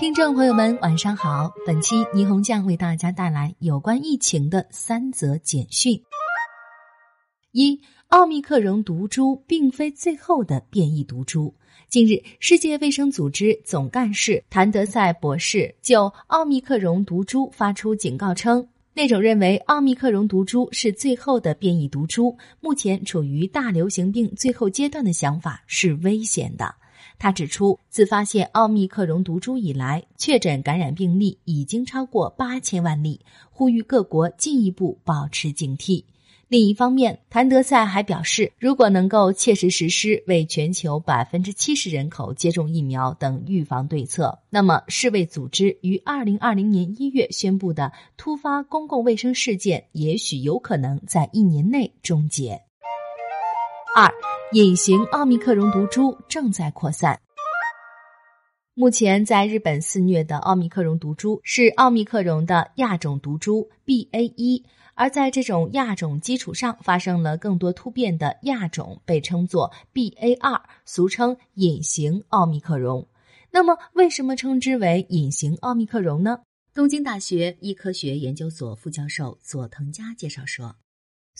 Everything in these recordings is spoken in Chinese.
听众朋友们，晚上好！本期霓虹酱为大家带来有关疫情的三则简讯。一、奥密克戎毒株并非最后的变异毒株。近日，世界卫生组织总干事谭德赛博士就奥密克戎毒株发出警告称，那种认为奥密克戎毒株是最后的变异毒株，目前处于大流行病最后阶段的想法是危险的。他指出，自发现奥密克戎毒株以来，确诊感染病例已经超过八千万例，呼吁各国进一步保持警惕。另一方面，谭德赛还表示，如果能够切实实施为全球百分之七十人口接种疫苗等预防对策，那么世卫组织于二零二零年一月宣布的突发公共卫生事件，也许有可能在一年内终结。二。隐形奥密克戎毒株正在扩散。目前在日本肆虐的奥密克戎毒株是奥密克戎的亚种毒株 BA 一，而在这种亚种基础上发生了更多突变的亚种，被称作 BA 二，俗称隐形奥密克戎。那么，为什么称之为隐形奥密克戎呢？东京大学医科学研究所副教授佐藤佳介绍说。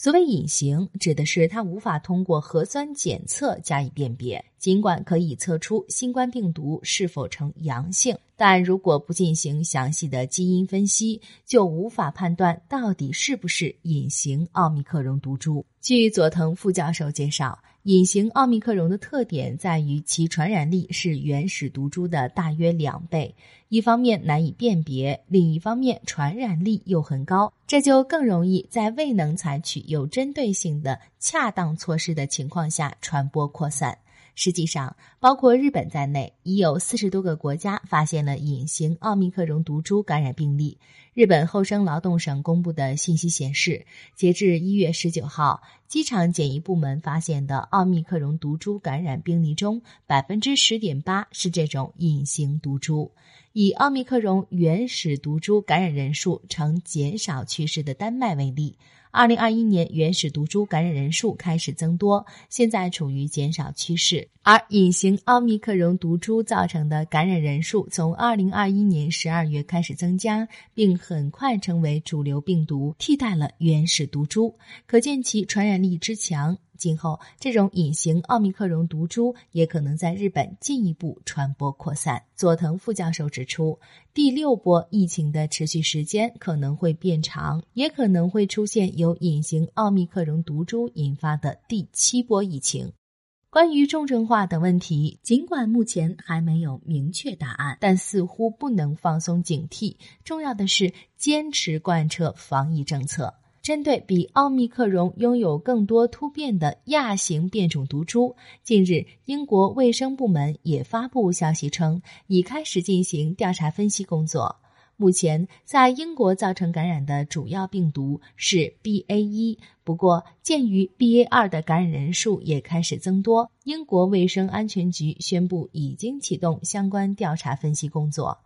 所谓隐形，指的是它无法通过核酸检测加以辨别。尽管可以测出新冠病毒是否呈阳性，但如果不进行详细的基因分析，就无法判断到底是不是隐形奥密克戎毒株。据佐藤副教授介绍。隐形奥密克戎的特点在于其传染力是原始毒株的大约两倍，一方面难以辨别，另一方面传染力又很高，这就更容易在未能采取有针对性的恰当措施的情况下传播扩散。实际上，包括日本在内，已有四十多个国家发现了隐形奥密克戎毒株感染病例。日本厚生劳动省公布的信息显示，截至一月十九号，机场检疫部门发现的奥密克戎毒株感染病例中，百分之十点八是这种隐形毒株。以奥密克戎原始毒株感染人数呈减少趋势的丹麦为例。二零二一年原始毒株感染人数开始增多，现在处于减少趋势。而隐形奥密克戎毒株造成的感染人数从二零二一年十二月开始增加，并很快成为主流病毒，替代了原始毒株，可见其传染力之强。今后，这种隐形奥密克戎毒株也可能在日本进一步传播扩散。佐藤副教授指出，第六波疫情的持续时间可能会变长，也可能会出现由隐形奥密克戎毒株引发的第七波疫情。关于重症化等问题，尽管目前还没有明确答案，但似乎不能放松警惕。重要的是坚持贯彻防疫政策。针对比奥密克戎拥有更多突变的亚型变种毒株，近日英国卫生部门也发布消息称，已开始进行调查分析工作。目前，在英国造成感染的主要病毒是 BA 一，不过鉴于 BA 二的感染人数也开始增多，英国卫生安全局宣布已经启动相关调查分析工作。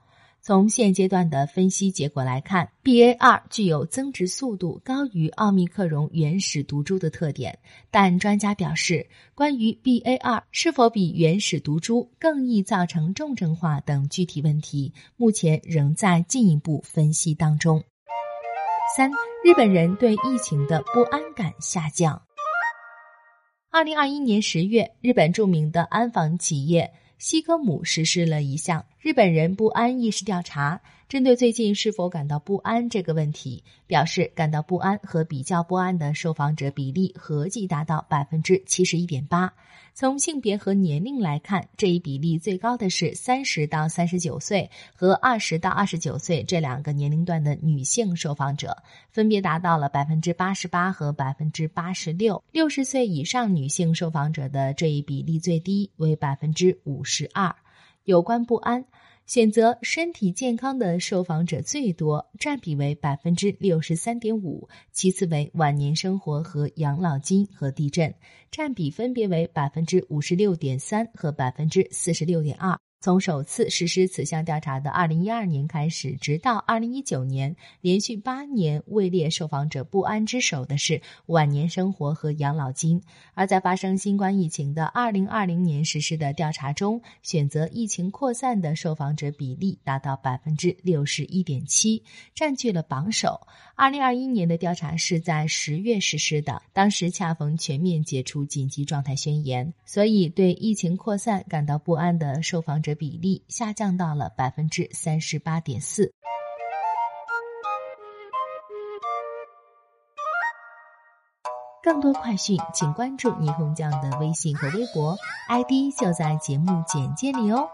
从现阶段的分析结果来看，BA 二具有增殖速度高于奥密克戎原始毒株的特点。但专家表示，关于 BA 二是否比原始毒株更易造成重症化等具体问题，目前仍在进一步分析当中。三、日本人对疫情的不安感下降。二零二一年十月，日本著名的安防企业。西科姆实施了一项日本人不安意识调查，针对最近是否感到不安这个问题，表示感到不安和比较不安的受访者比例合计达到百分之七十一点八。从性别和年龄来看，这一比例最高的是三十到三十九岁和二十到二十九岁这两个年龄段的女性受访者，分别达到了百分之八十八和百分之八十六。六十岁以上女性受访者的这一比例最低为百分之五十二。有关不安。选择身体健康的受访者最多，占比为百分之六十三点五，其次为晚年生活和养老金和地震，占比分别为百分之五十六点三和百分之四十六点二。从首次实施此项调查的二零一二年开始，直到二零一九年，连续八年位列受访者不安之首的是晚年生活和养老金。而在发生新冠疫情的二零二零年实施的调查中，选择疫情扩散的受访者比例达到百分之六十一点七，占据了榜首。二零二一年的调查是在十月实施的，当时恰逢全面解除紧急状态宣言，所以对疫情扩散感到不安的受访者比例下降到了百分之三十八点四。更多快讯，请关注霓虹酱的微信和微博，ID 就在节目简介里哦。